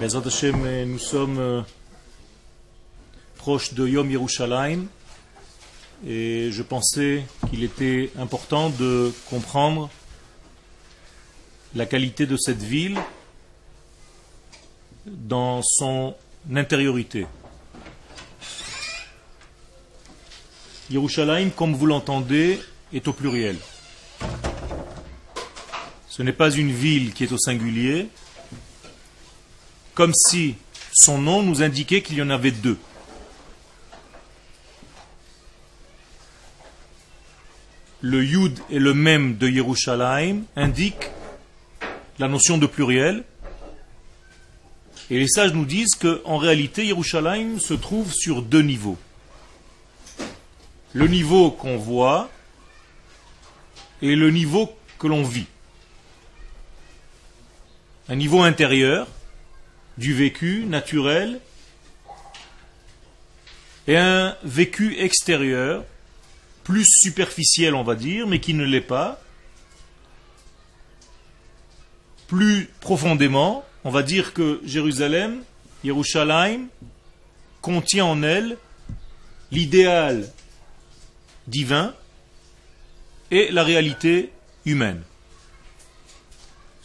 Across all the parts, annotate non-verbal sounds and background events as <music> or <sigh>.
Hashem, nous sommes euh, proches de Yom Yerushalayim et je pensais qu'il était important de comprendre la qualité de cette ville dans son intériorité. Yerushalayim, comme vous l'entendez, est au pluriel. Ce n'est pas une ville qui est au singulier, comme si son nom nous indiquait qu'il y en avait deux. Le Yud et le Mem de Yerushalayim indiquent la notion de pluriel. Et les sages nous disent qu'en réalité, Yerushalayim se trouve sur deux niveaux. Le niveau qu'on voit et le niveau que l'on vit. Un niveau intérieur, du vécu naturel, et un vécu extérieur, plus superficiel on va dire, mais qui ne l'est pas. Plus profondément, on va dire que Jérusalem, Yerushalayim, contient en elle l'idéal divin et la réalité humaine.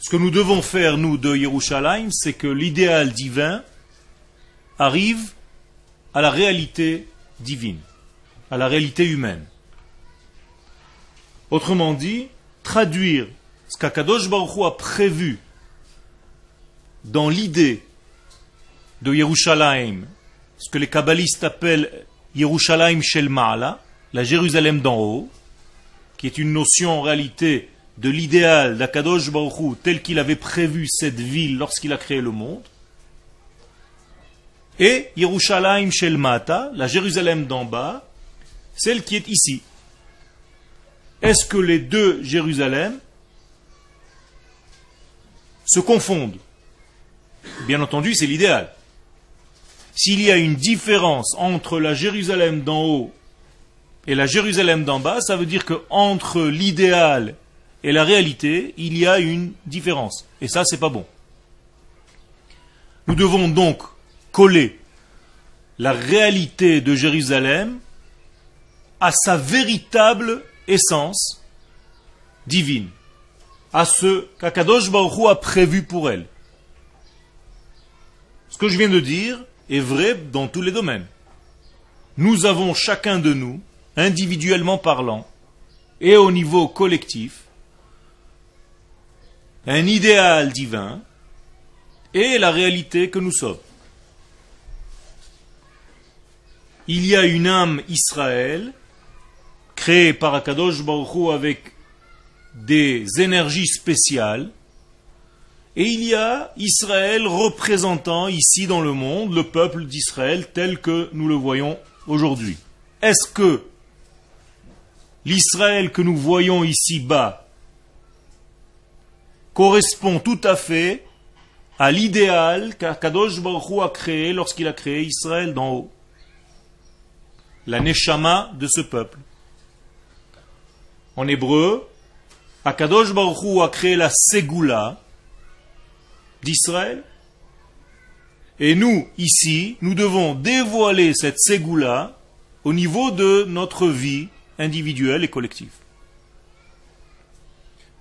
Ce que nous devons faire, nous, de Yerushalayim, c'est que l'idéal divin arrive à la réalité divine, à la réalité humaine. Autrement dit, traduire ce qu'Akadosh Baruch Hu a prévu dans l'idée de Yerushalayim, ce que les kabbalistes appellent Yerushalayim Shel Ma'ala, la Jérusalem d'en haut, qui est une notion en réalité de l'idéal d'Akadosh Baruch tel qu'il avait prévu cette ville lorsqu'il a créé le monde, et Yerushalayim Shel Mata, la Jérusalem d'en bas, celle qui est ici. Est-ce que les deux Jérusalem se confondent Bien entendu, c'est l'idéal. S'il y a une différence entre la Jérusalem d'en haut et la Jérusalem d'en bas, ça veut dire que entre l'idéal et la réalité, il y a une différence. Et ça, c'est pas bon. Nous devons donc coller la réalité de Jérusalem à sa véritable essence divine, à ce qu'Akadosh Baruch a prévu pour elle. Ce que je viens de dire est vrai dans tous les domaines. Nous avons chacun de nous, individuellement parlant, et au niveau collectif, un idéal divin et la réalité que nous sommes. Il y a une âme Israël créée par Akadosh Baruch avec des énergies spéciales et il y a Israël représentant ici dans le monde le peuple d'Israël tel que nous le voyons aujourd'hui. Est-ce que l'Israël que nous voyons ici-bas correspond tout à fait à l'idéal qu'Akadosh Baruch a créé lorsqu'il a créé Israël d'en haut. La neshama de ce peuple. En hébreu, Akadosh Baruch a créé la Ségoula d'Israël. Et nous, ici, nous devons dévoiler cette Ségoula au niveau de notre vie individuelle et collective.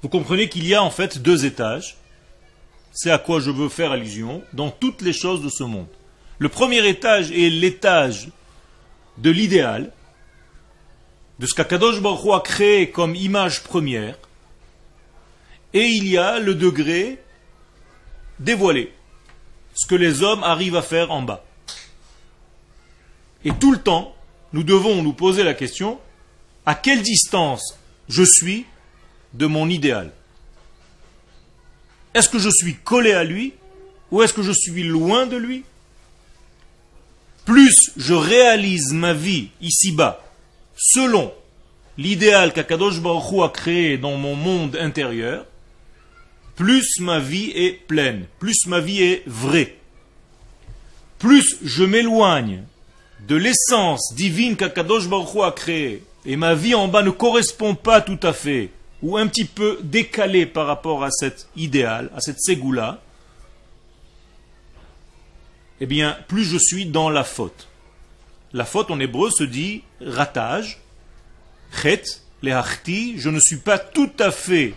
Vous comprenez qu'il y a en fait deux étages. C'est à quoi je veux faire allusion dans toutes les choses de ce monde. Le premier étage est l'étage de l'idéal, de ce qu'Akadosh Baruch a créé comme image première, et il y a le degré dévoilé, ce que les hommes arrivent à faire en bas. Et tout le temps, nous devons nous poser la question, à quelle distance je suis de mon idéal Est-ce que je suis collé à lui ou est-ce que je suis loin de lui? Plus je réalise ma vie ici-bas selon l'idéal qu'Akadosh Baruch a créé dans mon monde intérieur, plus ma vie est pleine, plus ma vie est vraie. Plus je m'éloigne de l'essence divine qu'Akadosh Baruch a créée, et ma vie en bas ne correspond pas tout à fait ou un petit peu décalé par rapport à cet idéal, à cette ségoula, eh bien, plus je suis dans la faute. La faute en hébreu se dit ratage, chet, les je ne suis pas tout à fait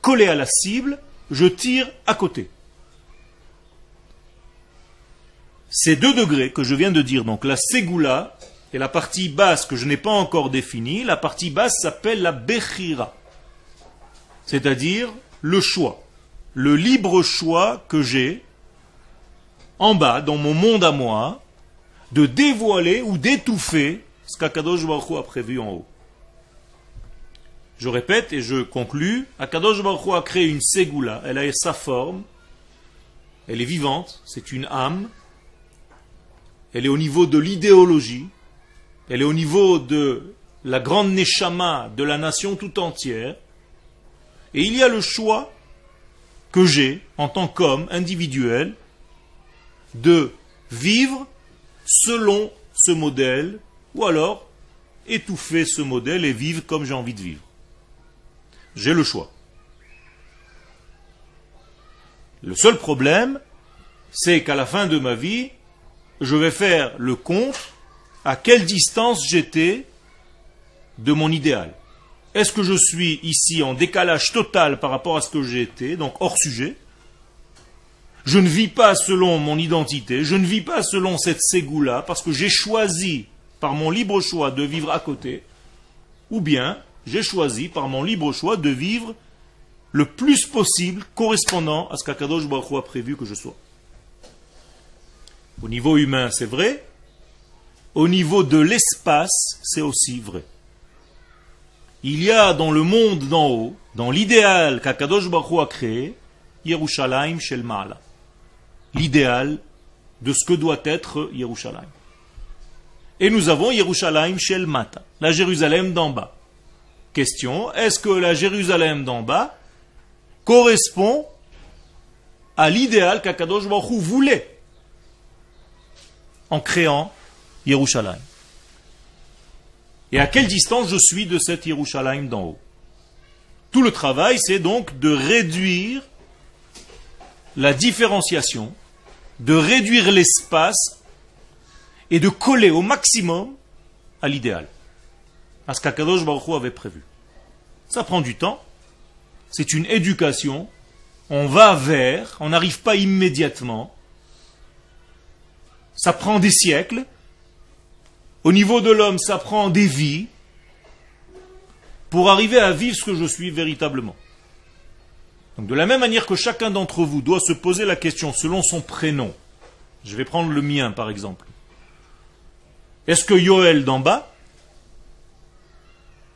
collé à la cible, je tire à côté. Ces deux degrés que je viens de dire, donc la ségoula et la partie basse que je n'ai pas encore définie, la partie basse s'appelle la bechira, c'est-à-dire le choix, le libre choix que j'ai en bas, dans mon monde à moi, de dévoiler ou d'étouffer ce qu'Akadosh Baruch a prévu en haut. Je répète et je conclus, Akadosh Baruch a créé une ségoula, elle a sa forme, elle est vivante, c'est une âme, elle est au niveau de l'idéologie, elle est au niveau de la grande neshama de la nation tout entière, et il y a le choix que j'ai en tant qu'homme individuel de vivre selon ce modèle, ou alors étouffer ce modèle et vivre comme j'ai envie de vivre. J'ai le choix. Le seul problème, c'est qu'à la fin de ma vie, je vais faire le compte à quelle distance j'étais de mon idéal. Est-ce que je suis ici en décalage total par rapport à ce que j'ai été, donc hors sujet? Je ne vis pas selon mon identité, je ne vis pas selon cette ségoula parce que j'ai choisi par mon libre choix de vivre à côté, ou bien j'ai choisi par mon libre choix de vivre le plus possible correspondant à ce qu'Akadosh Baruch a prévu que je sois. Au niveau humain, c'est vrai. Au niveau de l'espace, c'est aussi vrai. Il y a dans le monde d'en haut, dans l'idéal qu'Akadosh Baruch a créé, Yerushalayim Shel. L'idéal de ce que doit être Yerushalayim. Et nous avons Yerushalayim Shel Mata, la Jérusalem d'en bas. Question, est-ce que la Jérusalem d'en bas correspond à l'idéal qu'Akadosh Baruch voulait en créant Yerushalayim? Et à quelle distance je suis de cette Yerushalayim d'en haut? Tout le travail, c'est donc de réduire la différenciation, de réduire l'espace et de coller au maximum à l'idéal. À ce qu'Akadosh Baruch avait prévu. Ça prend du temps, c'est une éducation, on va vers, on n'arrive pas immédiatement, ça prend des siècles, au niveau de l'homme, ça prend des vies, pour arriver à vivre ce que je suis véritablement. Donc de la même manière que chacun d'entre vous doit se poser la question selon son prénom, je vais prendre le mien par exemple. Est-ce que Yoel d'en bas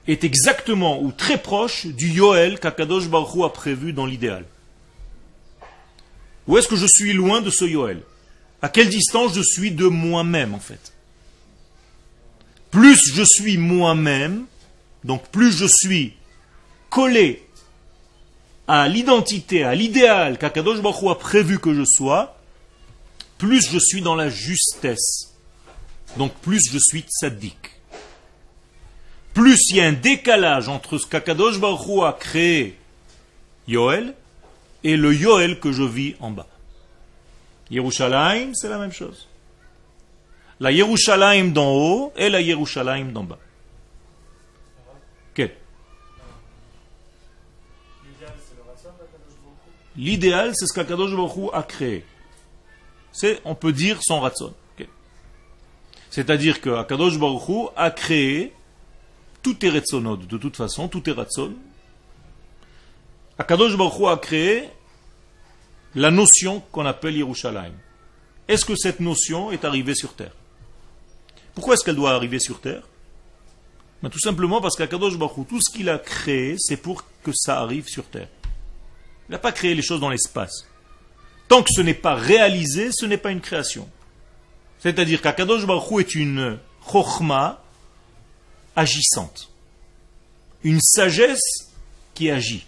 est exactement ou très proche du Yoel qu'Akadosh Baruch a prévu dans l'idéal? Ou est-ce que je suis loin de ce Yoel À quelle distance je suis de moi-même en fait? Plus je suis moi-même, donc plus je suis collé à l'identité, à l'idéal qu'Akadosh Baruch a prévu que je sois, plus je suis dans la justesse. Donc plus je suis tzaddik plus il y a un décalage entre ce qu'Akadosh Baruch a créé, Yoel, et le Yoel que je vis en bas. Yerushalayim, c'est la même chose. La Yerushalayim d'en haut et la Yerushalayim d'en bas. Quel L'idéal, c'est ce qu'Akadosh Baruch a créé. C'est, on peut dire, son ratson. C'est-à-dire que Akadosh Baruch a créé tout est Retzonod, de toute façon, tout est Ratzon. Akadosh Baruch a créé la notion qu'on appelle Yerushalayim. Est-ce que cette notion est arrivée sur terre? Pourquoi est-ce qu'elle doit arriver sur terre? Ben, Tout simplement parce qu'Akadosh Baruch tout ce qu'il a créé, c'est pour que ça arrive sur terre. Il n'a pas créé les choses dans l'espace. Tant que ce n'est pas réalisé, ce n'est pas une création. C'est-à-dire qu'Akadosh Baruch est une chokhmah agissante. Une sagesse qui agit.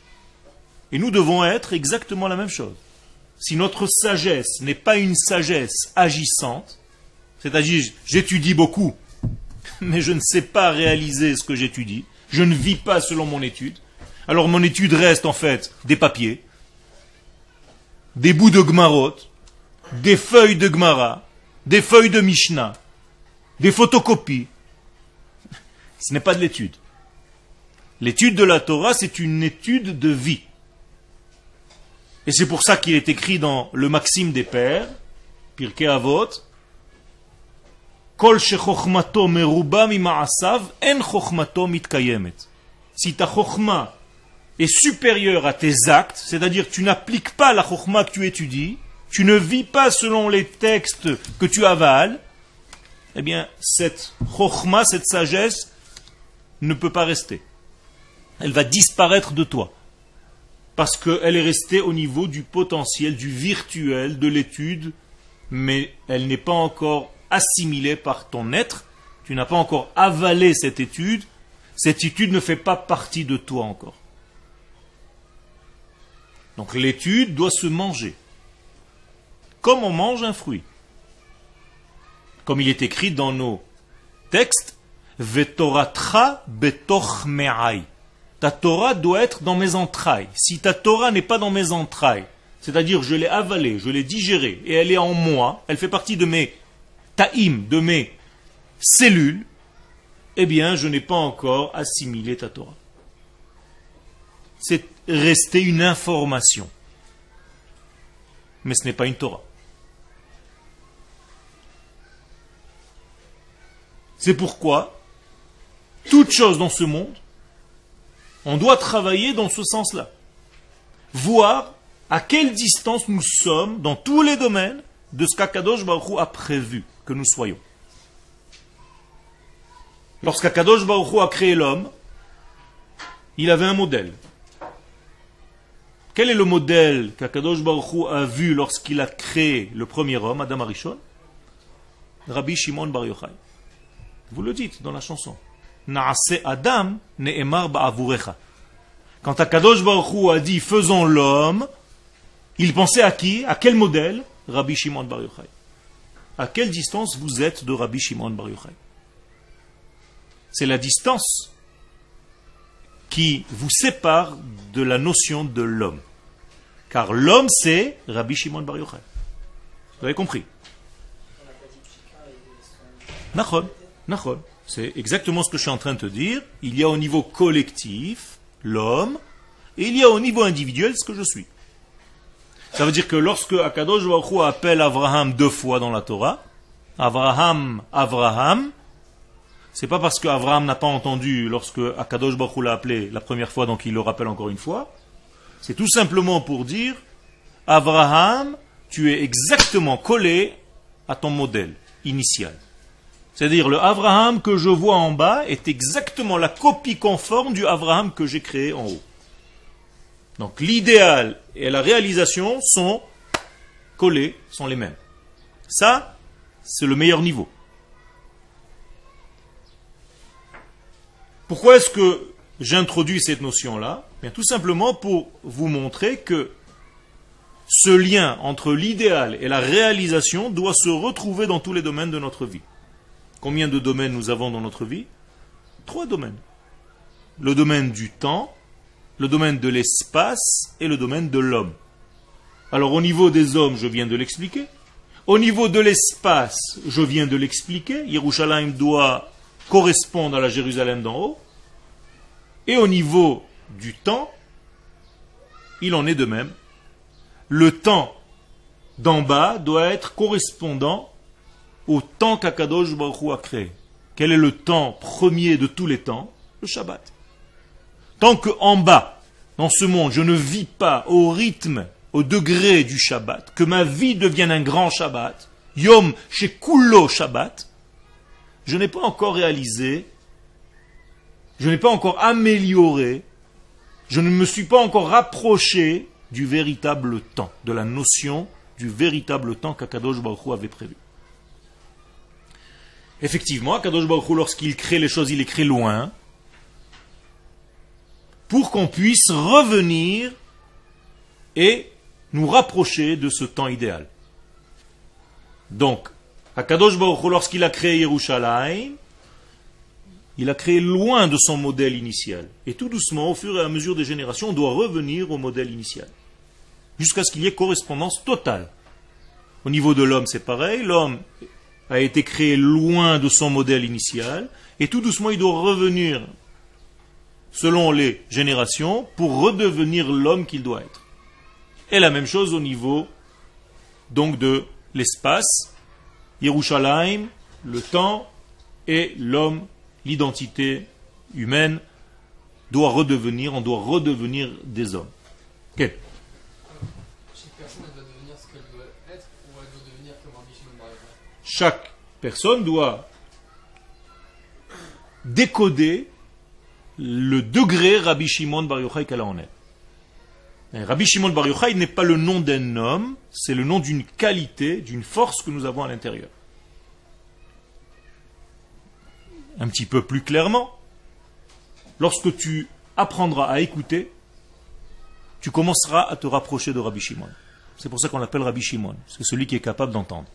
Et nous devons être exactement la même chose. Si notre sagesse n'est pas une sagesse agissante, c'est-à-dire j'étudie beaucoup, <laughs> mais je ne sais pas réaliser ce que j'étudie, je ne vis pas selon mon étude, alors mon étude reste en fait des papiers, des bouts de gmarot, des feuilles de Gemara, des feuilles de Mishnah, des photocopies. <laughs> Ce n'est pas de l'étude. L'étude de la Torah, c'est une étude de vie. Et c'est pour ça qu'il est écrit dans le Maxime des Pères, Pirkei Avot, Si ta chokhma est supérieure à tes actes, c'est-à-dire tu n'appliques pas la chokhma que tu étudies, tu ne vis pas selon les textes que tu avales, eh bien, cette chokhma, cette sagesse, ne peut pas rester. Elle va disparaître de toi parce qu'elle est restée au niveau du potentiel, du virtuel, de l'étude, mais elle n'est pas encore assimilée par ton être, tu n'as pas encore avalé cette étude, cette étude ne fait pas partie de toi encore. Donc l'étude doit se manger, comme on mange un fruit. Comme il est écrit dans nos textes, Vetoratra betoch me'ai. Ta Torah doit être dans mes entrailles. Si ta Torah n'est pas dans mes entrailles, c'est-à-dire je l'ai avalée, je l'ai digérée, et elle est en moi, elle fait partie de mes taïm, de mes cellules, eh bien je n'ai pas encore assimilé ta Torah. C'est resté une information. Mais ce n'est pas une Torah. C'est pourquoi toute chose dans ce monde on doit travailler dans ce sens-là. Voir à quelle distance nous sommes dans tous les domaines de ce qu'Akadosh Baruch a prévu que nous soyons. Lorsqu'Akadosh Baruch a créé l'homme, il avait un modèle. Quel est le modèle qu'Akadosh Baruch a vu lorsqu'il a créé le premier homme, Adam Arishon? Rabbi Shimon Bar Yochai. Vous le dites dans la chanson. Adam Quand Akadosh Baruch a dit faisons l'homme, il pensait à qui? À quel modèle? Rabbi Shimon Bar Yochai. À quelle distance vous êtes de Rabbi Shimon Bar Yochai? C'est la distance qui vous sépare de la notion de l'homme. Car l'homme, c'est Rabbi Shimon Bar Yochai. Vous avez compris? Nachon. C'est exactement ce que je suis en train de te dire. Il y a au niveau collectif l'homme, et il y a au niveau individuel ce que je suis. Ça veut dire que lorsque Akadosh Baruch appelle Abraham deux fois dans la Torah, Abraham, Abraham, c'est pas parce qu'Abraham n'a pas entendu lorsque Akadosh Baruch l'a appelé la première fois, donc il le rappelle encore une fois. C'est tout simplement pour dire, Abraham, tu es exactement collé à ton modèle initial. C'est-à-dire le Abraham que je vois en bas est exactement la copie conforme du Abraham que j'ai créé en haut. Donc l'idéal et la réalisation sont collés, sont les mêmes. Ça, c'est le meilleur niveau. Pourquoi est-ce que j'introduis cette notion-là? Bien tout simplement pour vous montrer que ce lien entre l'idéal et la réalisation doit se retrouver dans tous les domaines de notre vie. Combien de domaines nous avons dans notre vie? Trois domaines. Le domaine du temps, le domaine de l'espace et le domaine de l'homme. Alors au niveau des hommes, je viens de l'expliquer. Au niveau de l'espace, je viens de l'expliquer. Yerushalayim doit correspondre à la Jérusalem d'en haut. Et au niveau du temps, il en est de même. Le temps d'en bas doit être correspondant au temps qu'Akadosh Baruch a créé. Quel est le temps premier de tous les temps? Le Shabbat. Tant qu'en bas, dans ce monde, je ne vis pas au rythme, au degré du Shabbat, que ma vie devienne un grand Shabbat, Yom Shekulo Shabbat, je n'ai pas encore réalisé, je n'ai pas encore amélioré, je ne me suis pas encore rapproché du véritable temps, de la notion du véritable temps qu'Akadosh Baruch avait prévu. Effectivement, Kadosh Baruch lorsqu'il crée les choses, il les crée loin, pour qu'on puisse revenir et nous rapprocher de ce temps idéal. Donc, Akadosh Baruch lorsqu'il a créé Yerushalayim, il a créé loin de son modèle initial. Et tout doucement, au fur et à mesure des générations, on doit revenir au modèle initial. Jusqu'à ce qu'il y ait correspondance totale Au niveau de l'homme, c'est pareil. L'homme a été créé loin de son modèle initial, et tout doucement, il doit revenir selon les générations pour redevenir l'homme qu'il doit être. Et la même chose au niveau donc de l'espace, Yerushalayim, le temps et l'homme, l'identité humaine doit redevenir, on doit redevenir des hommes. Chaque personne doit devenir ce qu'elle doit être ou elle doit devenir comme Rabbi Shimon Bar Yochai Chaque personne doit décoder le degré Rabbi Shimon Bar Yochai qu'elle en elle. Mais Rabbi Shimon Bar Yochai n'est pas le nom d'un homme, c'est le nom d'une qualité, d'une force que nous avons à l'intérieur. Un petit peu plus clairement, lorsque tu apprendras à écouter, tu commenceras à te rapprocher de Rabbi Shimon. C'est pour ça qu'on l'appelle Rabbi Shimon, c'est celui qui est capable d'entendre.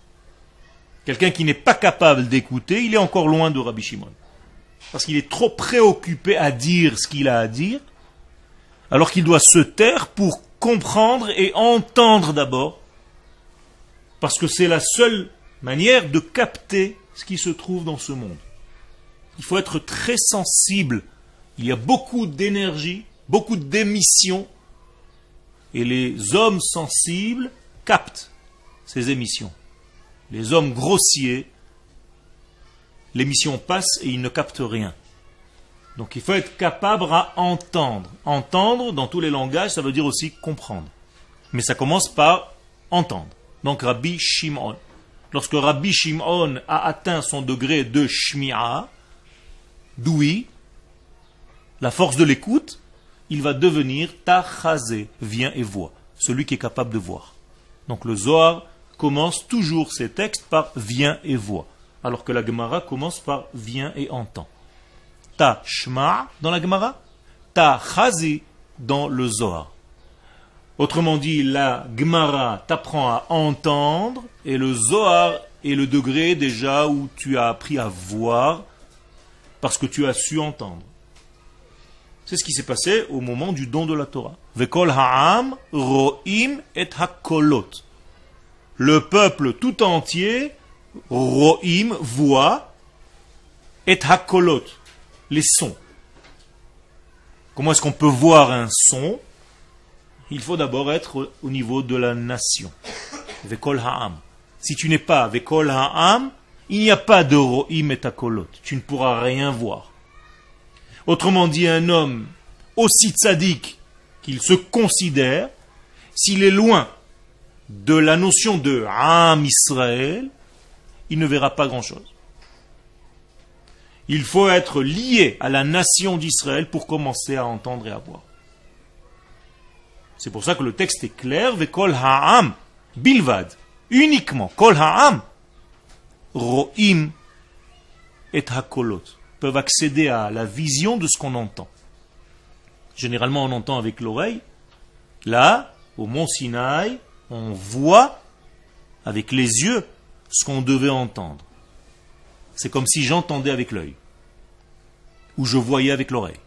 Quelqu'un qui n'est pas capable d'écouter, il est encore loin de Rabbi Shimon. Parce qu'il est trop préoccupé à dire ce qu'il a à dire, alors qu'il doit se taire pour comprendre et entendre d'abord, parce que c'est la seule manière de capter ce qui se trouve dans ce monde. Il faut être très sensible. Il y a beaucoup d'énergie, beaucoup d'émissions, et les hommes sensibles captent ces émissions. Les hommes grossiers, l'émission passe et ils ne captent rien. Donc il faut être capable à entendre. Entendre, dans tous les langages, ça veut dire aussi comprendre. Mais ça commence par entendre. Donc Rabbi Shimon. Lorsque Rabbi Shimon a atteint son degré de Shmi'a, d'ouïe, la force de l'écoute, il va devenir Tachazé, vient et voit, celui qui est capable de voir. Donc le Zohar commence toujours ses textes par vient et voit, alors que la Gemara commence par vient et entend. Ta shma dans la Gemara, ta chazi dans le Zohar. Autrement dit, la Gemara t'apprend à entendre et le Zohar est le degré déjà où tu as appris à voir parce que tu as su entendre. C'est ce qui s'est passé au moment du don de la Torah. Vekol ha'am ro'im et hakolot. Le peuple tout entier, ro'im, voit, et hakolot, les sons. Comment est-ce qu'on peut voir un son? Il faut d'abord être au niveau de la nation. Vekol ha'am. Si tu n'es pas vekol ha'am, il n'y a pas de ro'im et hakolot. Tu ne pourras rien voir. Autrement dit, un homme aussi tzaddik qu'il se considère, s'il est loin de la notion de Am Israël, il ne verra pas grand-chose. Il faut être lié à la nation d'Israël pour commencer à entendre et à voir. C'est pour ça que le texte est clair, Vekol Ha'am, Bilvad, uniquement, Kol Ha'am, Ro'im et Hakolot peuvent accéder à la vision de ce qu'on entend. Généralement, on entend avec l'oreille. Là, au mont Sinaï, on voit avec les yeux ce qu'on devait entendre. C'est comme si j'entendais avec l'œil. Ou je voyais avec l'oreille.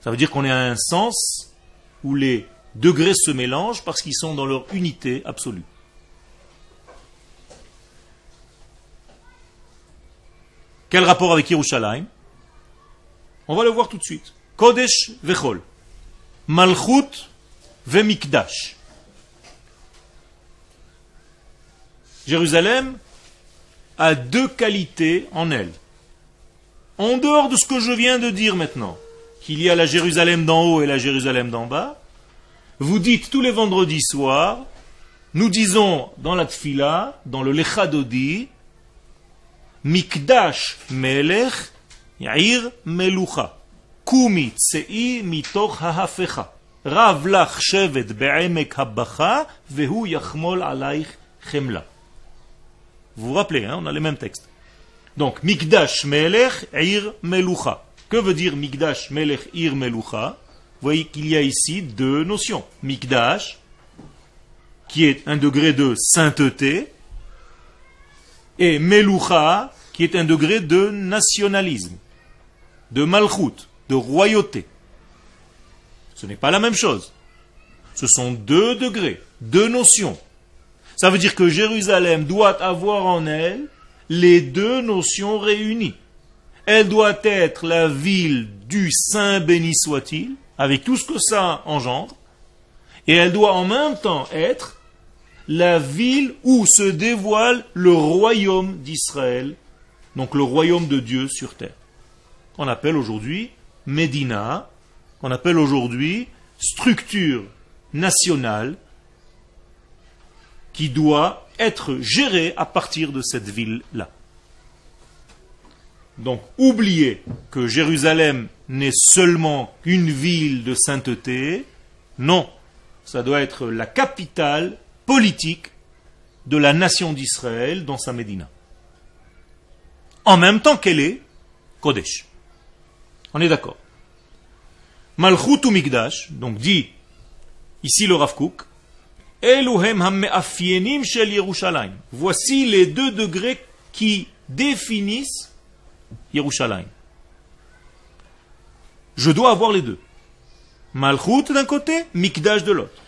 Ça veut dire qu'on est à un sens où les degrés se mélangent parce qu'ils sont dans leur unité absolue. Quel rapport avec Yerushalayim? On va le voir tout de suite. Kodesh vechol. Malchut vemikdash. Jérusalem a deux qualités en elle. En dehors de ce que je viens de dire maintenant, qu'il y a la Jérusalem d'en haut et la Jérusalem d'en bas, vous dites tous les vendredis soirs, nous disons dans la tfila, dans le lechadodi, Mikdash melech, yair melucha. Kumi tsei mitoch hahafecha. Rav lach shevet be'emek habacha, vehu yachmol alaich chemla. Vous vous rappelez, hein, on a les mêmes textes. Donc, Mikdash melech, ir melucha. Que veut dire Mikdash melech, ir melucha? Vous voyez qu'il y a ici deux notions. Mikdash, qui est un degré de sainteté, et Melucha, qui est un degré de nationalisme, de malchoute, de royauté. Ce n'est pas la même chose. Ce sont deux degrés, deux notions. Ça veut dire que Jérusalem doit avoir en elle les deux notions réunies. Elle doit être la ville du Saint béni soit-il, avec tout ce que ça engendre, et elle doit en même temps être la ville où se dévoile le royaume d'Israël, donc le royaume de Dieu sur terre. On appelle aujourd'hui Médina, qu'on appelle aujourd'hui structure nationale qui doit être gérée à partir de cette ville-là. Donc, oubliez que Jérusalem n'est seulement une ville de sainteté. Non, ça doit être la capitale politique de la nation d'Israël dans sa Médina. En même temps qu'elle est Kodesh. On est d'accord. Malchut ou Mikdash, donc dit ici le Rav Kook, Voici les deux degrés qui définissent Yerushalayim. Je dois avoir les deux. Malchut d'un côté, Mikdash de l'autre.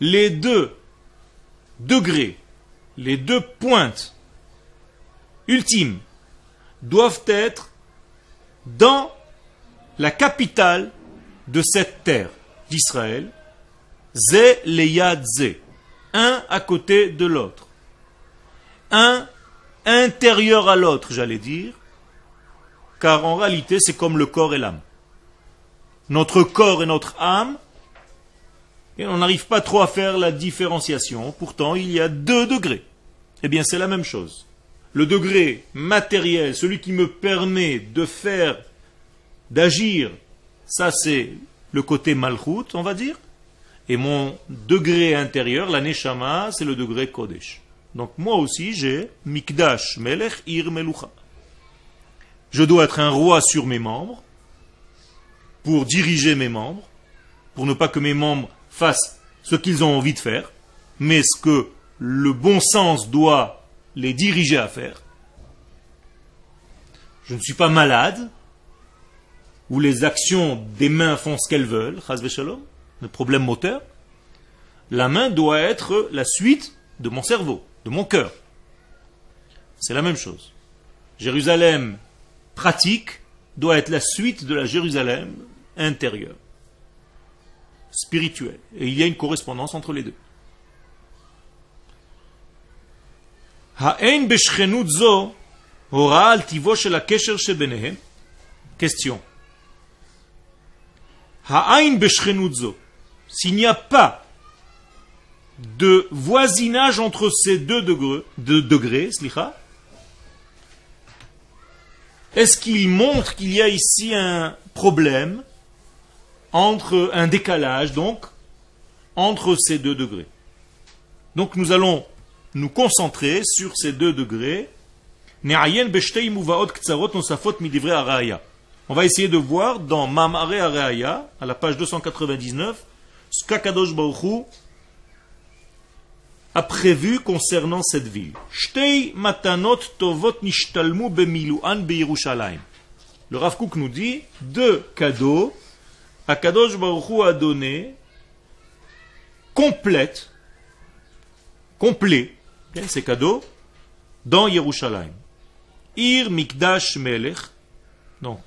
Les deux degrés, les deux pointes ultimes doivent être dans la capitale de cette terre d'Israël, Ze leyad Ze, un à côté de l'autre un intérieur à l'autre, j'allais dire, car en réalité c'est comme le corps et l'âme. Notre corps et notre âme, et on n'arrive pas trop à faire la différenciation, pourtant il y a deux degrés. Eh bien c'est la même chose. Le degré matériel, celui qui me permet de faire, d'agir, ça c'est le côté malchut, on va dire, et mon degré intérieur, la neshama, c'est le degré kodesh. Donc moi aussi j'ai Mikdash Melech Ir Melucha. Je dois être un roi sur mes membres pour diriger mes membres, pour ne pas que mes membres fassent ce qu'ils ont envie de faire, mais ce que le bon sens doit les diriger à faire. Je ne suis pas malade, où les actions des mains font ce qu'elles veulent, le problème moteur. La main doit être la suite de mon cerveau de mon cœur. C'est la même chose. Jérusalem pratique doit être la suite de la Jérusalem intérieure, spirituelle. Et il y a une correspondance entre les deux. Question. S'il n'y a pas de voisinage entre ces deux degrés, de degrés est-ce qu'il montre qu'il y a ici un problème entre un décalage donc entre ces deux degrés? Donc nous allons nous concentrer sur ces deux degrés. On va essayer de voir dans Mamare Araya, à la page 299, ce qu'Akadosh Baruch a prévu concernant cette ville. Le Rav Kook nous dit deux cadeaux à Kadosh Baruch a donné complète, complet, ces cadeaux, dans Yerushalayim. Ir Mikdash Melech, donc,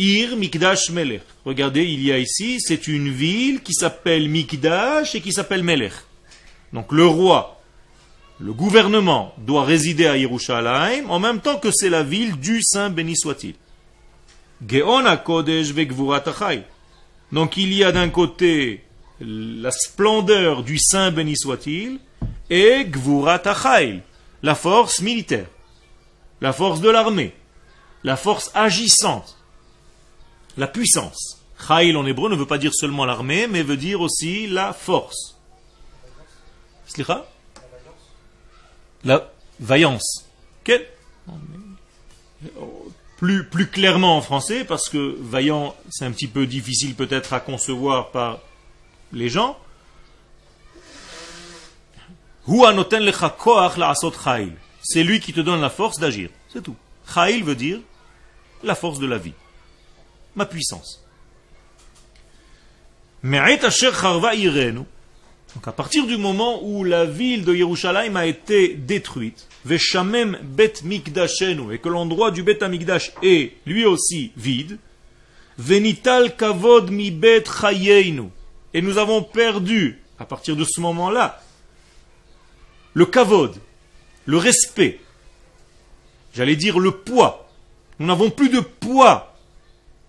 Ir Mikdash Melech. Regardez, il y a ici, c'est une ville qui s'appelle Mikdash et qui s'appelle Melech. Donc le roi, le gouvernement doit résider à Yerushalayim en même temps que c'est la ville du Saint béni soit-il. Donc il y a d'un côté la splendeur du Saint béni soit-il et Gvurat la force militaire, la force de l'armée, la force agissante, la puissance. Chayil en hébreu ne veut pas dire seulement l'armée, mais veut dire aussi la force. La vaillance. Quelle? Plus, plus clairement en français, parce que vaillant, c'est un petit peu difficile peut-être à concevoir par les gens. C'est lui qui te donne la force d'agir. C'est tout. Chayil veut dire la force de la vie. Ma puissance. Donc à partir du moment où la ville de Yerushalayim a été détruite, Veshamem bet mikdashenu, et que l'endroit du bet amigdash est lui aussi vide, Venital kavod mi bet et nous avons perdu, à partir de ce moment-là, le kavod, le respect, j'allais dire le poids. Nous n'avons plus de poids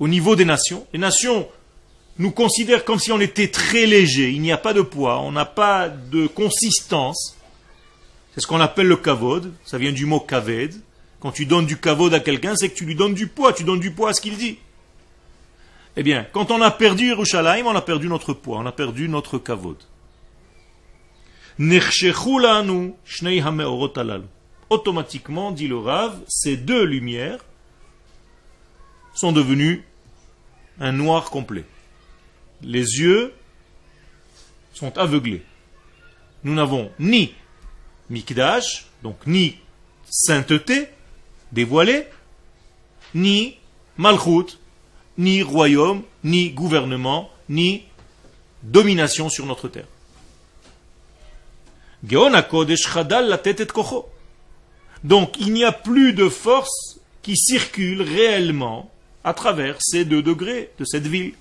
au niveau des nations. Les nations nous considèrent comme si on était très léger. Il n'y a pas de poids, on n'a pas de consistance. C'est ce qu'on appelle le kavod. Ça vient du mot kaved. Quand tu donnes du kavod à quelqu'un, c'est que tu lui donnes du poids. Tu donnes du poids à ce qu'il dit. Eh bien, quand on a perdu Yerushalayim, on a perdu notre poids, on a perdu notre kavod. Automatiquement, dit le Rav, ces deux lumières sont devenues un noir complet. Les yeux sont aveuglés. Nous n'avons ni mikdash, donc ni sainteté dévoilée, ni malchut, ni royaume, ni gouvernement, ni domination sur notre terre. Donc il n'y a plus de force qui circule réellement à travers ces deux degrés de cette ville.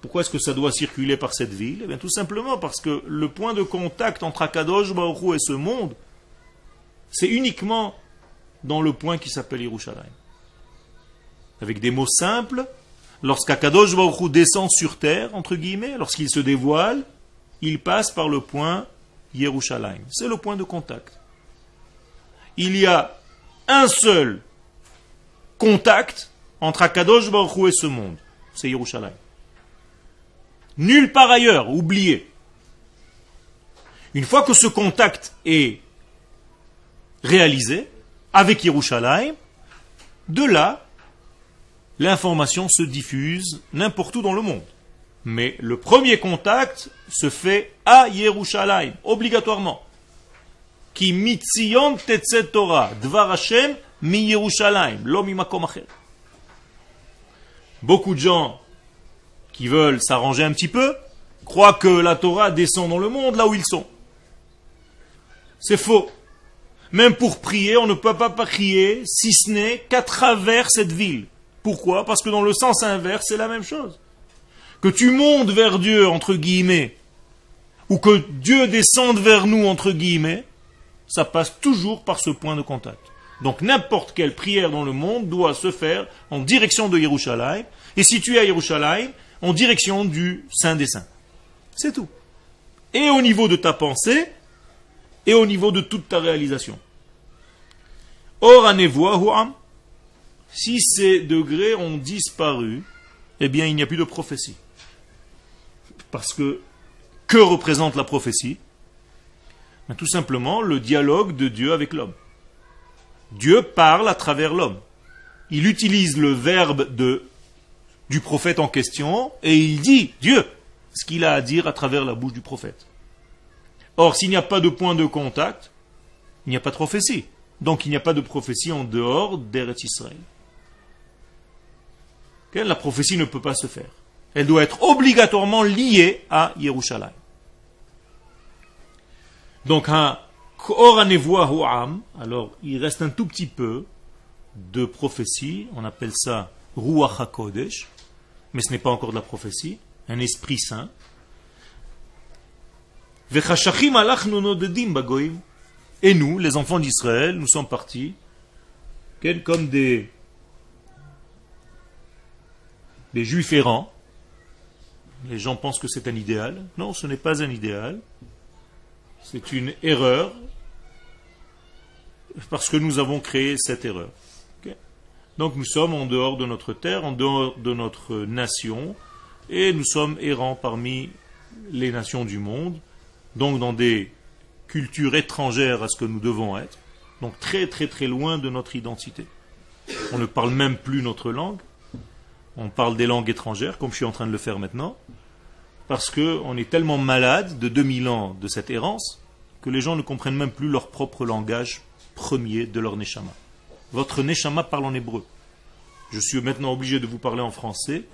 Pourquoi est-ce que ça doit circuler par cette ville? Eh bien tout simplement parce que le point de contact entre Akadosh Baruch et ce monde, c'est uniquement dans le point qui s'appelle Yerushalayim. Avec des mots simples, lorsqu'Akadosh Baruch descend sur terre, entre guillemets, lorsqu'il se dévoile, il passe par le point Yerushalayim. C'est le point de contact. Il y a un seul contact entre Akadosh Baruch et ce monde. C'est Yerushalayim. Nulle part ailleurs, oublié. Une fois que ce contact est réalisé avec Yerushalayim, de là, l'information se diffuse n'importe où dans le monde. Mais le premier contact se fait à Yerushalayim, obligatoirement. Qui mitzion tetzet Torah, mi Yerushalayim, acher. Beaucoup de gens qui veulent s'arranger un petit peu croient que la Torah descend dans le monde là où ils sont. C'est faux. Même pour prier, on ne peut pas prier si ce n'est qu'à travers cette ville. Pourquoi? Parce que dans le sens inverse, c'est la même chose que tu montes vers Dieu, entre guillemets, ou que Dieu descende vers nous, entre guillemets, ça passe toujours par ce point de contact. Donc n'importe quelle prière dans le monde doit se faire en direction de Yerushalayim, et si tu es à Yerushalayim, en direction du Saint des Saints. C'est tout. Et au niveau de ta pensée, et au niveau de toute ta réalisation. Or, si ces degrés ont disparu, eh bien, il n'y a plus de prophétie. Parce que, que représente la prophétie? Ben, Tout simplement le dialogue de Dieu avec l'homme. Dieu parle à travers l'homme. Il utilise le verbe de, du prophète en question et il dit, Dieu, ce qu'il a à dire à travers la bouche du prophète. Or, s'il n'y a pas de point de contact, il n'y a pas de prophétie. Donc il n'y a pas de prophétie en dehors d'Eretz Israël. La prophétie ne peut pas se faire elle doit être obligatoirement liée à Yerushalayim. Donc, un alors il reste un tout petit peu de prophétie, on appelle ça Ruach HaKodesh, mais ce n'est pas encore de la prophétie, un esprit saint. Et nous, les enfants d'Israël, nous sommes partis. Comme des, des juifs errants, les gens pensent que c'est un idéal. Non, ce n'est pas un idéal. C'est une erreur parce que nous avons créé cette erreur. Donc nous sommes en dehors de notre terre, en dehors de notre nation, et nous sommes errants parmi les nations du monde, donc dans des cultures étrangères à ce que nous devons être, donc très très très loin de notre identité. On ne parle même plus notre langue, on parle des langues étrangères, comme je suis en train de le faire maintenant, parce qu'on est tellement malade de 2000 ans de cette errance que les gens ne comprennent même plus leur propre langage premier de leur neshama. Votre neshama parle en hébreu. Je suis maintenant obligé de vous parler en français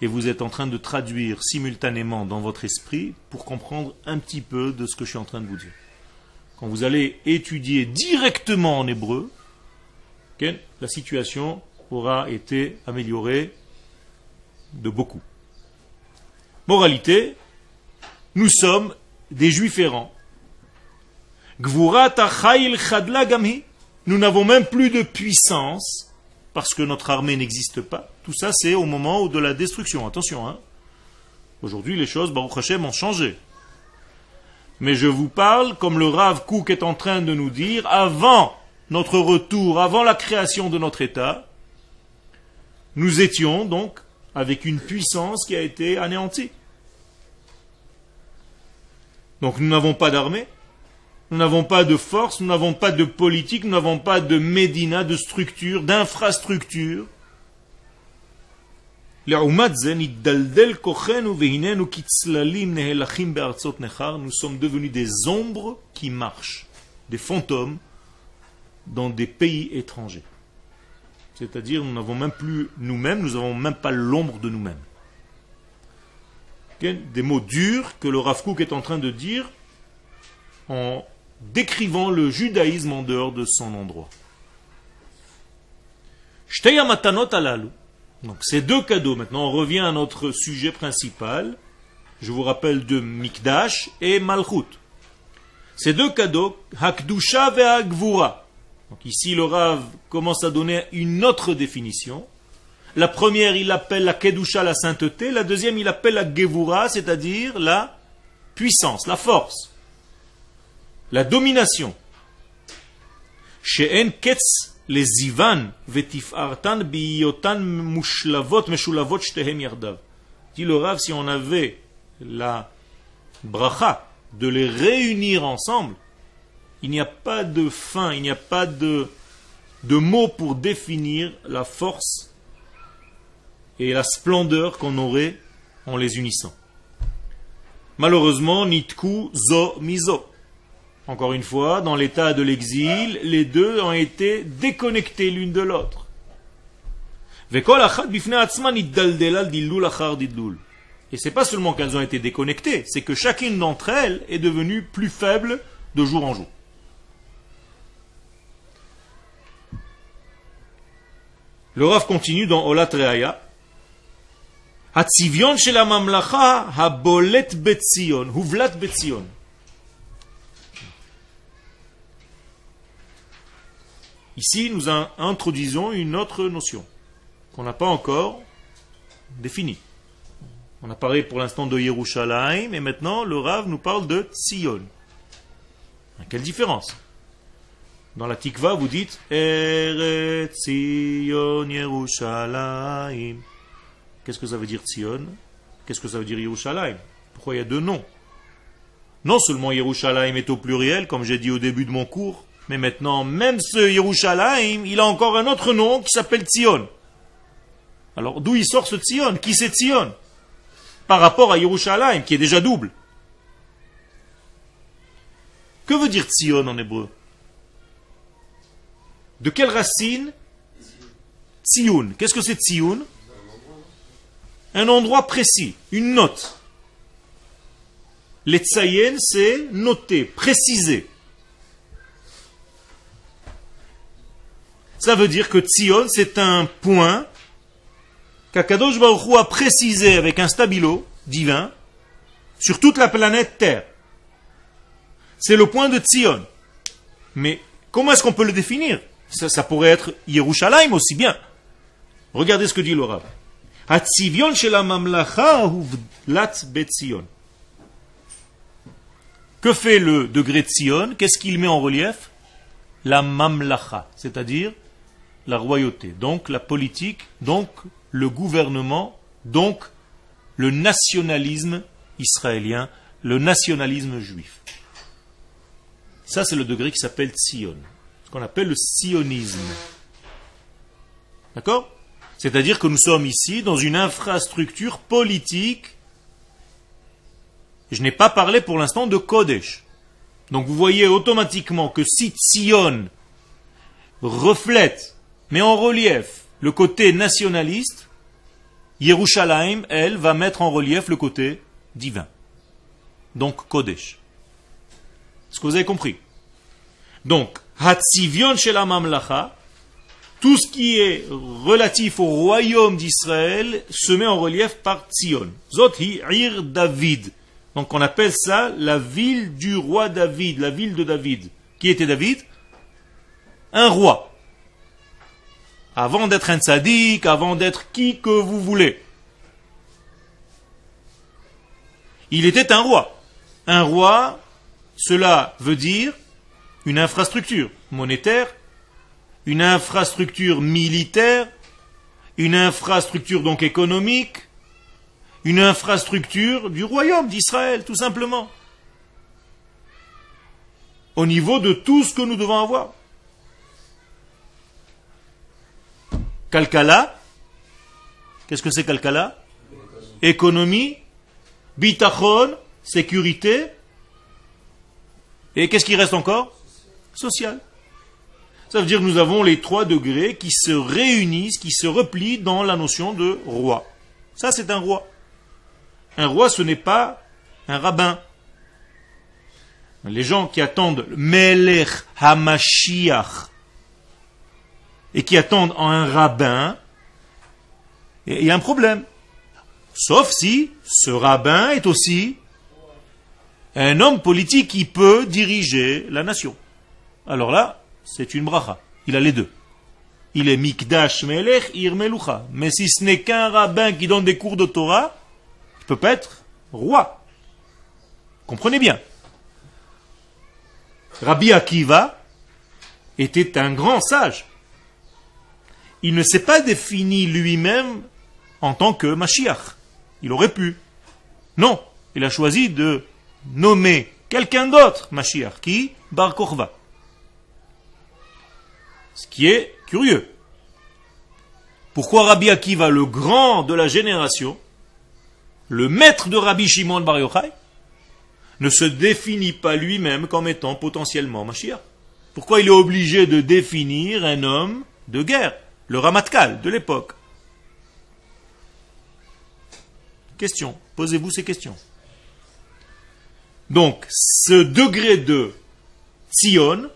et vous êtes en train de traduire simultanément dans votre esprit pour comprendre un petit peu de ce que je suis en train de vous dire. Quand vous allez étudier directement en hébreu, la situation aura été améliorée de beaucoup. Moralité, nous sommes des juifs errants. Nous n'avons même plus de puissance parce que notre armée n'existe pas. Tout ça, c'est au moment de la destruction. Attention, hein. Aujourd'hui, les choses, Baruch Hashem, ont changé. Mais je vous parle, comme le Rav Kook est en train de nous dire, avant notre retour, avant la création de notre État, nous étions donc avec une puissance qui a été anéantie. Donc nous n'avons pas d'armée, nous n'avons pas de force, nous n'avons pas de politique, nous n'avons pas de médina, de structure, d'infrastructure. Nous sommes devenus des ombres qui marchent, des fantômes dans des pays étrangers. C'est-à-dire, nous n'avons même plus nous-mêmes, nous n'avons même pas l'ombre de nous-mêmes. Des mots durs que le Rav Kook est en train de dire en décrivant le judaïsme en dehors de son endroit. Donc ces deux cadeaux, maintenant on revient à notre sujet principal. Je vous rappelle de Mikdash et Malchut. Ces deux cadeaux, Hakdusha ve Agvura. Donc ici le Rav commence à donner une autre définition. La première, il appelle la Kedusha la sainteté. La deuxième, il appelle la Gevura, c'est-à-dire la puissance, la force la domination. She'en ketz les ivan artan biyotan mushlavot meshulavot shtehem yardav. Dit le Rav, si on avait la bracha de les réunir ensemble, il n'y a pas de fin, il n'y a pas de, de mots pour définir la force et la splendeur qu'on aurait en les unissant. Malheureusement, nitku zo mizo. Encore une fois, dans l'état de l'exil, les deux ont été déconnectés l'une de l'autre. Et c'est pas seulement qu'elles ont été déconnectées, c'est que chacune d'entre elles est devenue plus faible de jour en jour. Le Rav continue dans Olat Reaya. Shel mamlacha betzion, huvlat betzion. Ici, nous introduisons une autre notion qu'on n'a pas encore définie. On a parlé pour l'instant de Yerushalayim, et maintenant le Rav nous parle de Tzion. Quelle différence? Dans la Tikva, vous dites Eret Tzion Yerushalayim. Qu'est-ce que ça veut dire Tzion? Qu'est-ce que ça veut dire Yerushalayim? Pourquoi il y a deux noms? Non seulement Yerushalayim est au pluriel, comme j'ai dit au début de mon cours, mais maintenant, même ce Yerushalayim, il a encore un autre nom qui s'appelle Tzion. Alors, d'où il sort ce Tzion? Qui c'est Tzion? Par rapport à Yerushalayim, qui est déjà double. Que veut dire Tzion en hébreu? De quelle racine? Tzion. Qu'est-ce que c'est Tzion? Un endroit précis, une note. Les Tzayen, c'est noter, préciser. Ça veut dire que Tzion, c'est un point qu'Akadosh Baruch a précisé avec un stabilo divin sur toute la planète Terre. C'est le point de Tzion. Mais comment est-ce qu'on peut le définir? Ça, pourrait être Yerushalayim aussi bien. Regardez ce que dit le Rav. Que fait le degré de Qu'est-ce qu'il met en relief? La mamlacha, c'est-à-dire la royauté, donc la politique, donc le gouvernement, donc le nationalisme israélien, le nationalisme juif. Ça, c'est le degré qui s'appelle Sion, ce qu'on appelle le sionisme. D'accord? C'est-à-dire que nous sommes ici dans une infrastructure politique. Je n'ai pas parlé pour l'instant de Kodesh. Donc vous voyez automatiquement que si Sion reflète mais en relief le côté nationaliste, Yerushalayim, elle, va mettre en relief le côté divin. Donc Kodesh. Est-ce que vous avez compris? Donc, Hatzivion tout ce qui est relatif au royaume d'Israël se met en relief par Tzion. Zot ir David. Donc on appelle ça la ville du roi David, la ville de David. Qui était David? Un roi. Avant d'être un tzaddik, avant d'être qui que vous voulez. Il était un roi. Un roi, cela veut dire une infrastructure monétaire, une infrastructure militaire, une infrastructure donc économique, une infrastructure du royaume d'Israël, tout simplement. Au niveau de tout ce que nous devons avoir. Kalkala, qu'est-ce que c'est Kalkala Économie, bitachon, sécurité, et qu'est-ce qui reste encore? Social. Ça veut dire que nous avons les trois degrés qui se réunissent, qui se replient dans la notion de roi. Ça, c'est un roi. Un roi, ce n'est pas un rabbin. Les gens qui attendent Melech Hamashiach et qui attendent un rabbin, il y a un problème. Sauf si ce rabbin est aussi un homme politique qui peut diriger la nation. Alors là, c'est une bracha. Il a les deux. Il est Mikdash Melech Ir Mais si ce n'est qu'un rabbin qui donne des cours de Torah, il peut pas être roi. Comprenez bien. Rabbi Akiva était un grand sage. Il ne s'est pas défini lui-même en tant que Mashiach. Il aurait pu. Non, il a choisi de nommer quelqu'un d'autre, Mashiach, qui Bar Korva. Ce qui est curieux. Pourquoi Rabbi Akiva, le grand de la génération, le maître de Rabbi Shimon Bar Yochai, ne se définit pas lui-même comme étant potentiellement Mashiach? Pourquoi il est obligé de définir un homme de guerre, le Ramatkal de l'époque Question. Posez-vous ces questions. Donc, ce degré de Sion,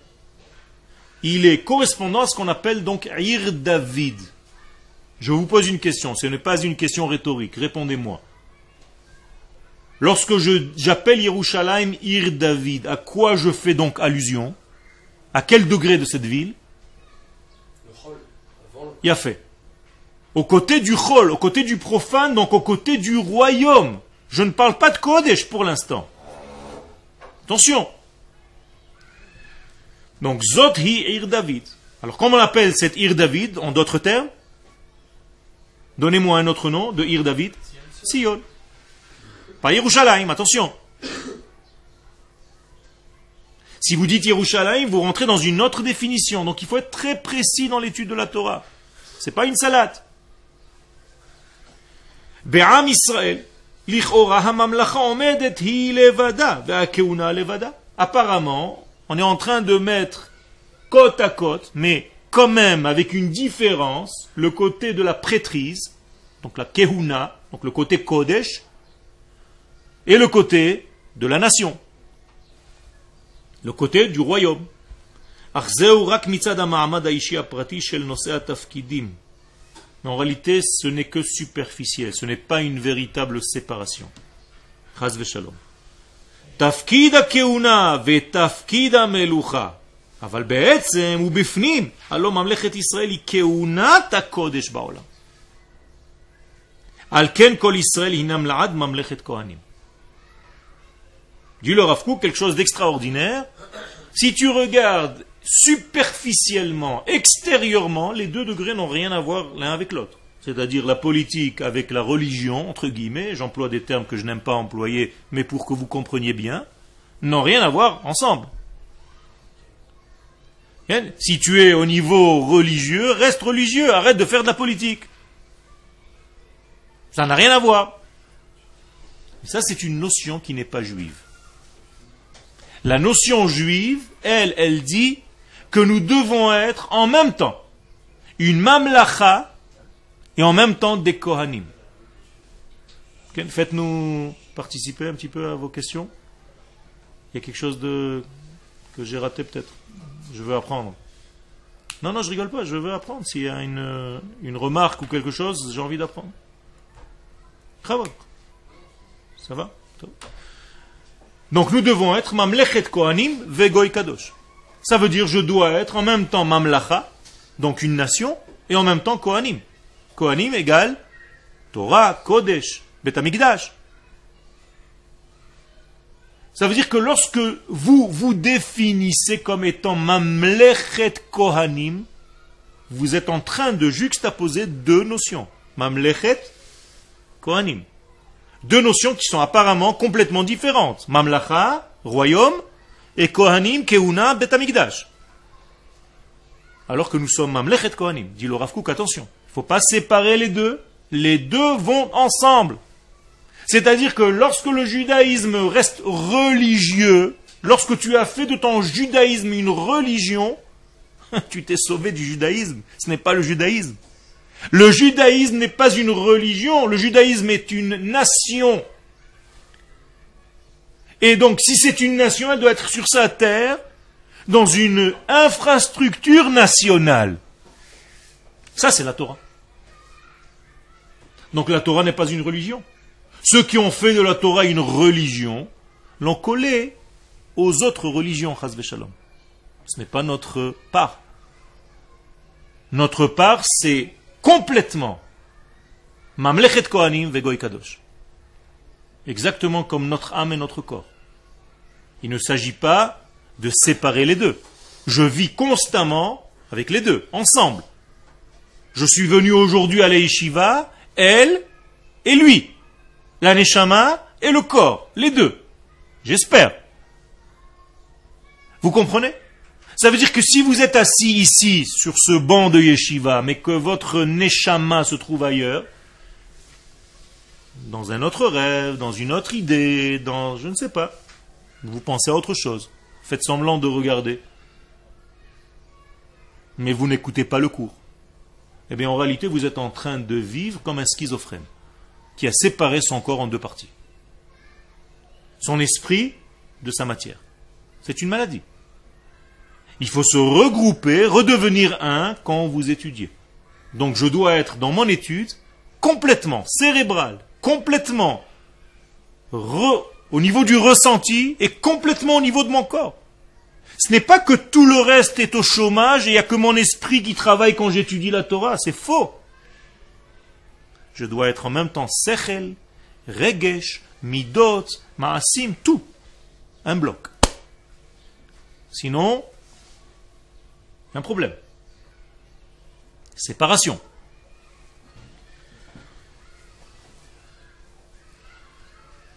il est correspondant à ce qu'on appelle donc Ir David. Je vous pose une question, ce n'est pas une question rhétorique, répondez-moi. Lorsque j'appelle Yerushalayim Ir David, à quoi je fais donc allusion? À quel degré de cette ville? Fait au côté du chol, au côté du profane, donc au côté du royaume. Je ne parle pas de Kodesh pour l'instant. Attention. Donc, Zot hi Ir David. Alors, comment on appelle cette Ir David, en d'autres termes? Donnez-moi un autre nom de Ir David. Sion. Pas Yerushalayim, attention. Si vous dites Yerushalayim, vous rentrez dans une autre définition. Donc, il faut être très précis dans l'étude de la Torah. C'est pas une salade. בעם ישראל, לכאורה הממלכה עומדת היא לבדה, והכהונה לבדה. Apparemment, on est en train de mettre côte à côte, mais quand même avec une différence, le côté de la prêtrise, donc la kehuna, donc le côté kodesh, et le côté de la nation, le côté du royaume. אך זהו רק מצד המעמד האישי הפרטי של נושאי התפקידים en réalité, ce n'est que superficiel, ce n'est pas une véritable séparation. Chaz v'shalom. תפקיד הכהונה ותפקיד המלוכה. אבל בעצם הוא בפנים. הלא ממלכת ישראל היא כהונת הקודש בעולם. על כן כל ישראל הינם לעד ממלכת כהנים. Dit le Rav quelque chose d'extraordinaire. Si tu regardes superficiellement, extérieurement, les deux degrés n'ont rien à voir l'un avec l'autre. C'est-à-dire la politique avec la religion, entre guillemets, j'emploie des termes que je n'aime pas employer, mais pour que vous compreniez bien, n'ont rien à voir ensemble. Si tu es au niveau religieux, reste religieux, arrête de faire de la politique. Ça n'a rien à voir. ça, c'est une notion qui n'est pas juive. La notion juive, elle, elle dit que nous devons être en même temps une mamlacha et en même temps des kohanim. Faites-nous participer un petit peu à vos questions. Il y a quelque chose de que j'ai raté peut-être. Je veux apprendre. Non, non, je rigole pas, je veux apprendre. S'il y a une, une remarque ou quelque chose, j'ai envie d'apprendre. Ça va? Donc nous devons être Mamlechet Kohanim Vegoy Kadosh. Ça veut dire je dois être en même temps Mamlacha, donc une nation, et en même temps Kohanim. Kohanim égale Torah, Kodesh, Betamikdash. Ça veut dire que lorsque vous vous définissez comme étant Mamlechet Kohanim, vous êtes en train de juxtaposer deux notions. Mamlechet Kohanim. Deux notions qui sont apparemment complètement différentes. Mamlacha, royaume, et Kohanim, Keuna, Betamikdash. Alors que nous sommes Mamlechet Kohanim. Dit le Rav Kook, attention. Il ne faut pas séparer les deux. Les deux vont ensemble. C'est-à-dire que lorsque le judaïsme reste religieux, lorsque tu as fait de ton judaïsme une religion, <laughs> tu t'es sauvé du judaïsme. Ce n'est pas le judaïsme. Le judaïsme n'est pas une religion, le judaïsme est une nation. Et donc, si c'est une nation, elle doit être sur sa terre, dans une infrastructure nationale. Ça, c'est la Torah. Donc la Torah n'est pas une religion. Ceux qui ont fait de la Torah une religion l'ont collée aux autres religions, shalom. Ce n'est pas notre part. Notre part, c'est complètement Mamlechet Kohanim Vegoy Kadosh. Exactement comme notre âme et notre corps. Il ne s'agit pas de séparer les deux. Je vis constamment avec les deux, ensemble. Je suis venu aujourd'hui à l'Eishiva, elle et lui. La Neshama et le corps, les deux. J'espère. Vous comprenez? Ça veut dire que si vous êtes assis ici, sur ce banc de yeshiva, mais que votre neshama se trouve ailleurs, dans un autre rêve, dans une autre idée, dans je ne sais pas, vous pensez à autre chose, faites semblant de regarder, mais vous n'écoutez pas le cours. Eh bien, en réalité, vous êtes en train de vivre comme un schizophrène qui a séparé son corps en deux parties. Son esprit de sa matière. C'est une maladie. Il faut se regrouper, redevenir un quand vous étudiez. Donc je dois être dans mon étude complètement cérébral, complètement au niveau du ressenti et complètement au niveau de mon corps. Ce n'est pas que tout le reste est au chômage et il n'y a que mon esprit qui travaille quand j'étudie la Torah. C'est faux. Je dois être en même temps Sechel, Regesh, Midot, Maasim, tout. Un bloc. Sinon, un problème. Séparation.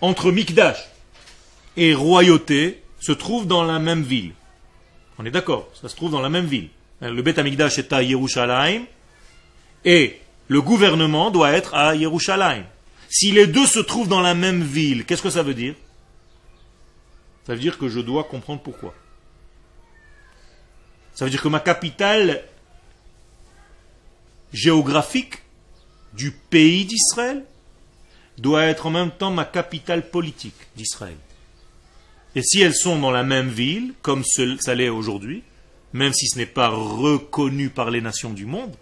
entre Mikdash et royauté se trouve dans la même ville. On est d'accord, ça se trouve dans la même ville. Le Beth Amikdash est à Yerushalayim et le gouvernement doit être à Yerushalayim. Si les deux se trouvent dans la même ville, qu'est-ce que ça veut dire? Ça veut dire que je dois comprendre pourquoi. Ça veut dire que ma capitale géographique du pays d'Israël doit être en même temps ma capitale politique d'Israël. Et si elles sont dans la même ville, comme ça l'est aujourd'hui, même si ce n'est pas reconnu par les nations du monde,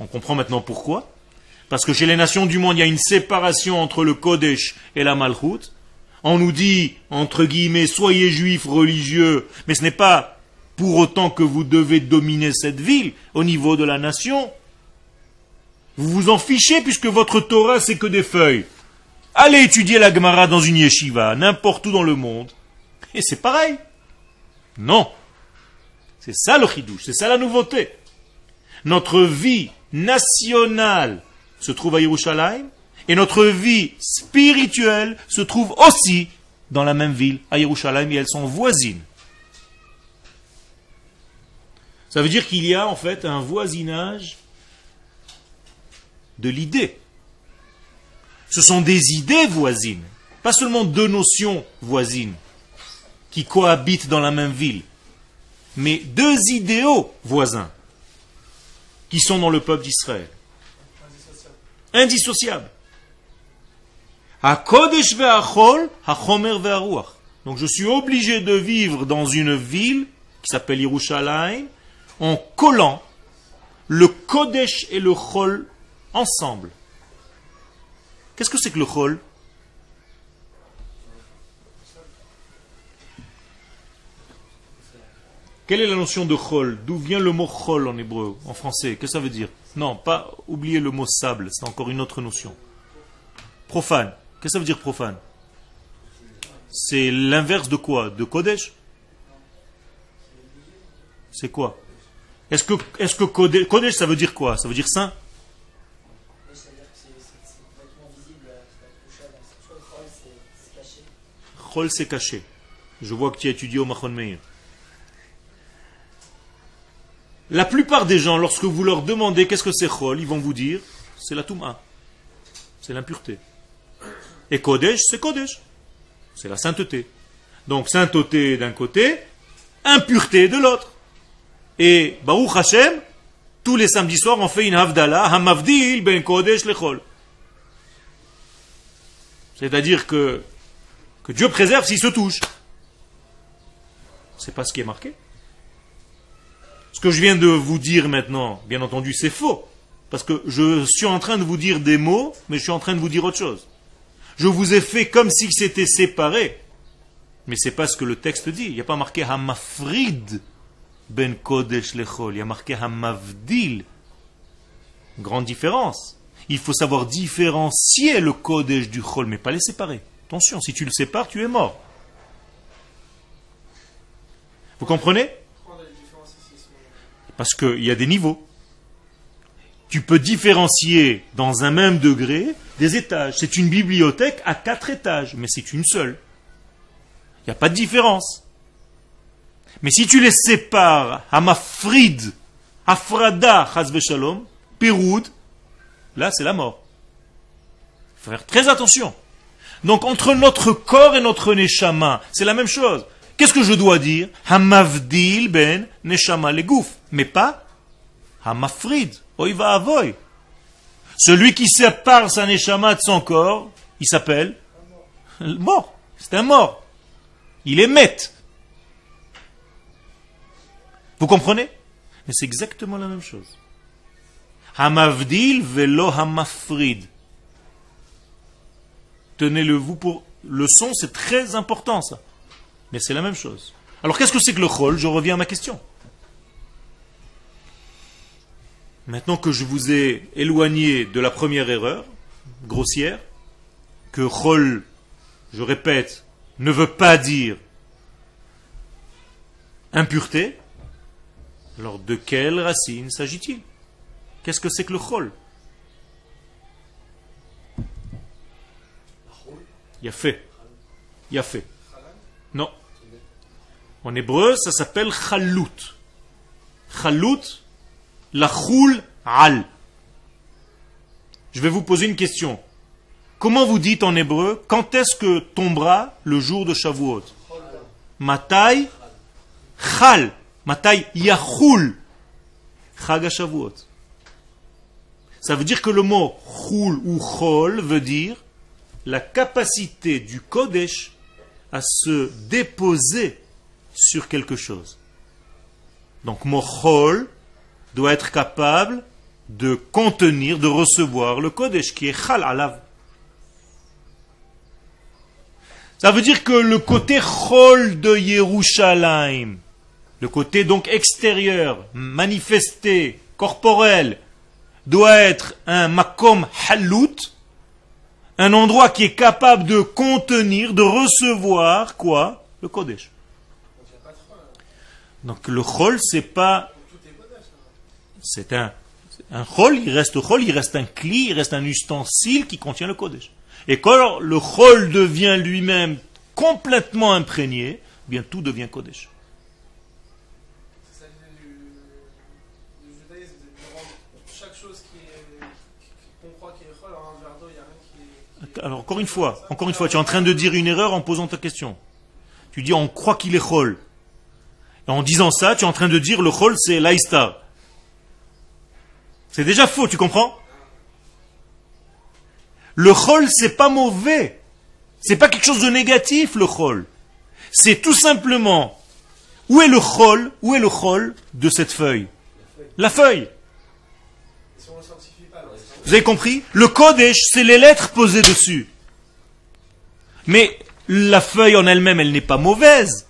on comprend maintenant pourquoi. Parce que chez les nations du monde, il y a une séparation entre le Kodesh et la Malchut. On nous dit, entre guillemets, soyez juifs religieux, mais ce n'est pas pour autant que vous devez dominer cette ville au niveau de la nation. Vous vous en fichez puisque votre Torah c'est que des feuilles. Allez étudier la Gemara dans une yeshiva, n'importe où dans le monde. Et c'est pareil. Non. C'est ça le chidouche, c'est ça la nouveauté. Notre vie nationale se trouve à Yerushalayim, et notre vie spirituelle se trouve aussi dans la même ville, à Yerushalayim, et elles sont voisines. Ça veut dire qu'il y a en fait un voisinage de l'idée. Ce sont des idées voisines, pas seulement deux notions voisines qui cohabitent dans la même ville, mais deux idéaux voisins qui sont dans le peuple d'Israël. Indissociables. Donc je suis obligé de vivre dans une ville qui s'appelle Yerushalayim en collant le Kodesh et le Chol ensemble. Qu'est-ce que c'est que le Chol? Quelle est la notion de Chol? D'où vient le mot Chol en hébreu, en français? Qu'est-ce que ça veut dire? Non, pas oublier le mot sable, c'est encore une autre notion. Profane. Qu'est-ce que ça veut dire profane? C'est l'inverse de quoi? De Kodesh? C'est quoi? Est-ce que, Kodesh, Kodesh, ça veut dire quoi? Ça veut dire saint? Chol, c'est caché. Je vois que tu as étudié au Machon Meir. La plupart des gens, lorsque vous leur demandez qu'est-ce que c'est Chol, ils vont vous dire c'est la Touma. C'est l'impureté. Et Kodesh, c'est Kodesh. C'est la sainteté. Donc sainteté d'un côté, impureté de l'autre. Et Baruch Hashem, tous les samedis soirs, on fait une Havdalah, Hamavdil ben Kodesh lechol. C'est-à-dire que, que Dieu préserve s'il se touche. C'est pas ce qui est marqué. Ce que je viens de vous dire maintenant, bien entendu, c'est faux. Parce que je suis en train de vous dire des mots, mais je suis en train de vous dire autre chose. Je vous ai fait comme si c'était séparé. Mais c'est pas ce que le texte dit. Il n'y a pas marqué Hamafrid ben Kodesh lechol. Il y a marqué Hamavdil. Grande différence. Il faut savoir différencier le Kodesh du Chol, mais pas les séparer. Attention, si tu le sépares, tu es mort. Vous comprenez? Parce qu'il y a des niveaux tu peux différencier dans un même degré des étages. C'est une bibliothèque à quatre étages, mais c'est une seule. Il n'y a pas de différence. Mais si tu les sépares, Hamafrid, Afrada, Shalom, Péroud, là c'est la mort. Il faut faire très attention. Donc entre notre corps et notre neshama, c'est la même chose. Qu'est-ce que je dois dire? Hamavdil ben neshama legouf, mais pas Hamafrid. va avoy. Celui qui sépare sa neshama de son corps, il s'appelle mort. C'est un mort. Il est met. Vous comprenez? Mais c'est exactement la même chose. Hamavdil velo hamafrid. Tenez-le vous pour le son, c'est très important ça. Mais c'est la même chose. Alors qu'est-ce que c'est que le chol? Je reviens à ma question. Maintenant que je vous ai éloigné de la première erreur, grossière, que Chol, je répète, ne veut pas dire impureté, alors de quelle racine s'agit-il? Qu'est-ce que c'est que le Chol? A fait. Non. En hébreu, ça s'appelle chalout. Chalout, la choul al. Je vais vous poser une question. Comment vous dites en hébreu quand est-ce que tombera le jour de Shavuot? Matai chal. Matai yachul. Chag Shavuot. Ça veut dire que le mot choul ou chol veut dire la capacité du Kodesh à se déposer sur quelque chose. Donc, mot chol doit être capable de contenir, de recevoir le Kodesh qui est Chal Alav. Ça veut dire que le côté Chol de Yerushalayim, le côté donc extérieur, manifesté, corporel, doit être un makom halut, un endroit qui est capable de contenir, de recevoir quoi? Le Kodesh. Donc le Chol, c'est pas c'est un, Un chol, il reste chol, il reste un cli, il reste un ustensile qui contient le Kodesh. Et quand le chol devient lui-même complètement imprégné, bien tout devient Kodesh. C'est ça l'idée du, du judaïsme, c'est de rendre chaque chose qui est- qui- qu'on croit qui est folle, alors un verre d'eau, il n'y a rien qui est. qui est- Alors encore une fois, encore une fois, tu es en train de dire une erreur en posant ta question. Tu dis on croit qu'il est chol. En disant ça, tu es en train de dire le chol c'est l'aïstar. C'est déjà faux, tu comprends? Le chol c'est pas mauvais. C'est pas quelque chose de négatif le chol. C'est tout simplement où est le chol, où est le chol de cette feuille? La feuille on ne le sanctifie pas, alors c'est Vous avez compris Le Kodesh, c'est les lettres posées dessus. Mais la feuille en elle-même, elle n'est pas mauvaise.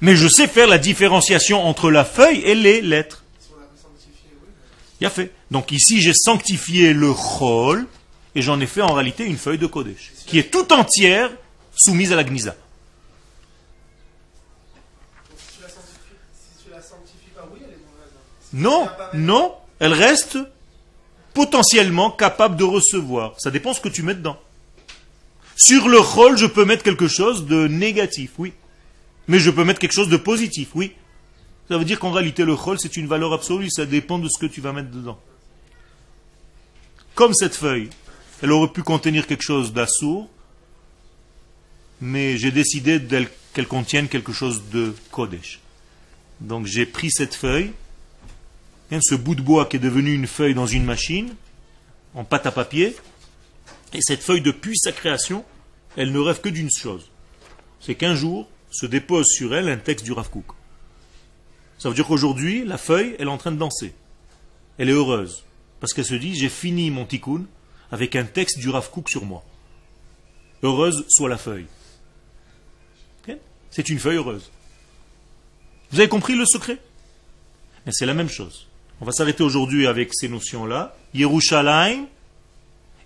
Mais je sais faire la différenciation entre la feuille et les lettres. si on l'a pas sanctifié, oui. Il a fait. Donc ici, j'ai sanctifié le Chol et j'en ai fait en réalité une feuille de Kodesh, qui est tout entière soumise à la Gnisa. Donc si tu la sanctifies, si tu la sanctifies pas, oui, elle est mauvaise. Si Non, non, elle reste potentiellement capable de recevoir. Ça dépend ce que tu mets dedans. Sur le rôle, je peux mettre quelque chose de négatif, oui. Mais je peux mettre quelque chose de positif, oui. Ça veut dire qu'en réalité, le rôle, c'est une valeur absolue, ça dépend de ce que tu vas mettre dedans. Comme cette feuille, elle aurait pu contenir quelque chose d'assourd, mais j'ai décidé qu'elle contienne quelque chose de Kodesh. Donc j'ai pris cette feuille, ce bout de bois qui est devenu une feuille dans une machine, en pâte à papier, et cette feuille, depuis sa création, elle ne rêve que d'une chose. C'est qu'un jour se dépose sur elle un texte du Rav Kook. Ça veut dire qu'aujourd'hui, la feuille, elle est en train de danser. Elle est heureuse. Parce qu'elle se dit, j'ai fini mon tikkun avec un texte du Rav Kook sur moi. Heureuse soit la feuille. C'est une feuille heureuse. Vous avez compris le secret? Mais c'est la même chose. On va s'arrêter aujourd'hui avec ces notions-là. Yerushalayim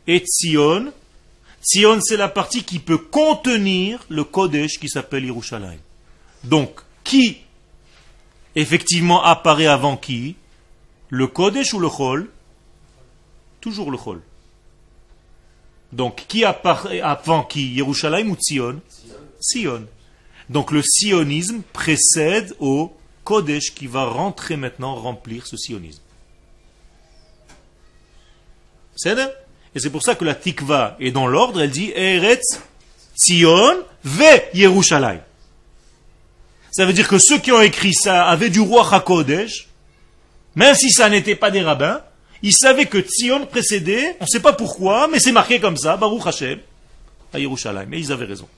et Tzion. Tzion, c'est la partie qui peut contenir le Kodesh qui s'appelle Yerushalayim. Donc, qui effectivement apparaît avant qui? Le Kodesh ou le Chol? Toujours le Chol. Donc, qui apparaît avant qui? Yerushalayim ou Tzion? Sion. Donc, le sionisme précède au Kodesh qui va rentrer maintenant remplir ce sionisme. C'est Et c'est pour ça que la tikva est dans l'ordre, elle dit Eretz, Sion, ve Yerushalayim. Ça veut dire que ceux qui ont écrit ça avaient du roi HaKodesh, même si ça n'était pas des rabbins, ils savaient que Tzion précédait, on ne sait pas pourquoi, mais c'est marqué comme ça, Baruch Hashem, à Yerushalayim. Et ils avaient raison.